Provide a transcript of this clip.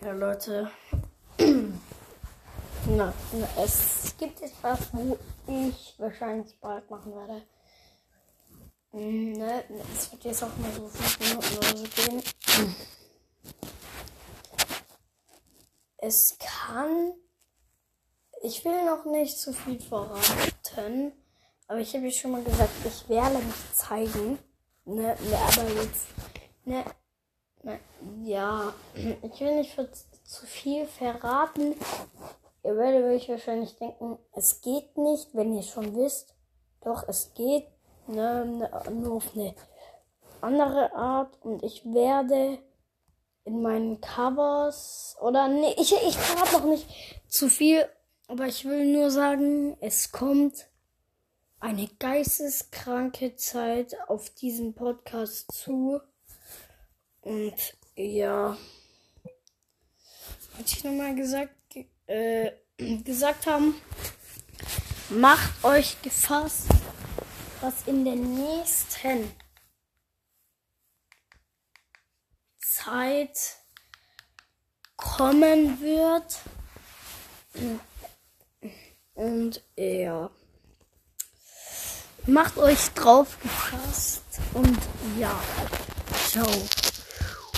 Ja, Leute. Na, na, es gibt etwas, wo ich wahrscheinlich bald machen werde. Mm, Ne, ne, es wird jetzt auch mal so fünf Minuten oder so gehen. Es kann. Ich will noch nicht zu viel verraten. Aber ich habe ja schon mal gesagt, ich werde mich zeigen. Ne, ne, aber jetzt. Ne, ja. Ich will nicht zu viel verraten. Ihr werdet euch wahrscheinlich denken, es geht nicht, wenn ihr schon wisst. Doch, es geht. Ne, ne, nur auf eine andere Art. Und ich werde in meinen Covers oder nee, ich, ich verrate noch nicht zu viel, aber ich will nur sagen, es kommt eine geisteskranke Zeit auf diesem Podcast zu. Und ja, wollte ich nochmal gesagt, ge- äh, gesagt haben, macht euch gefasst, was in der nächsten Zeit kommen wird. Und ja. Macht euch drauf gefasst. Und ja. Ciao.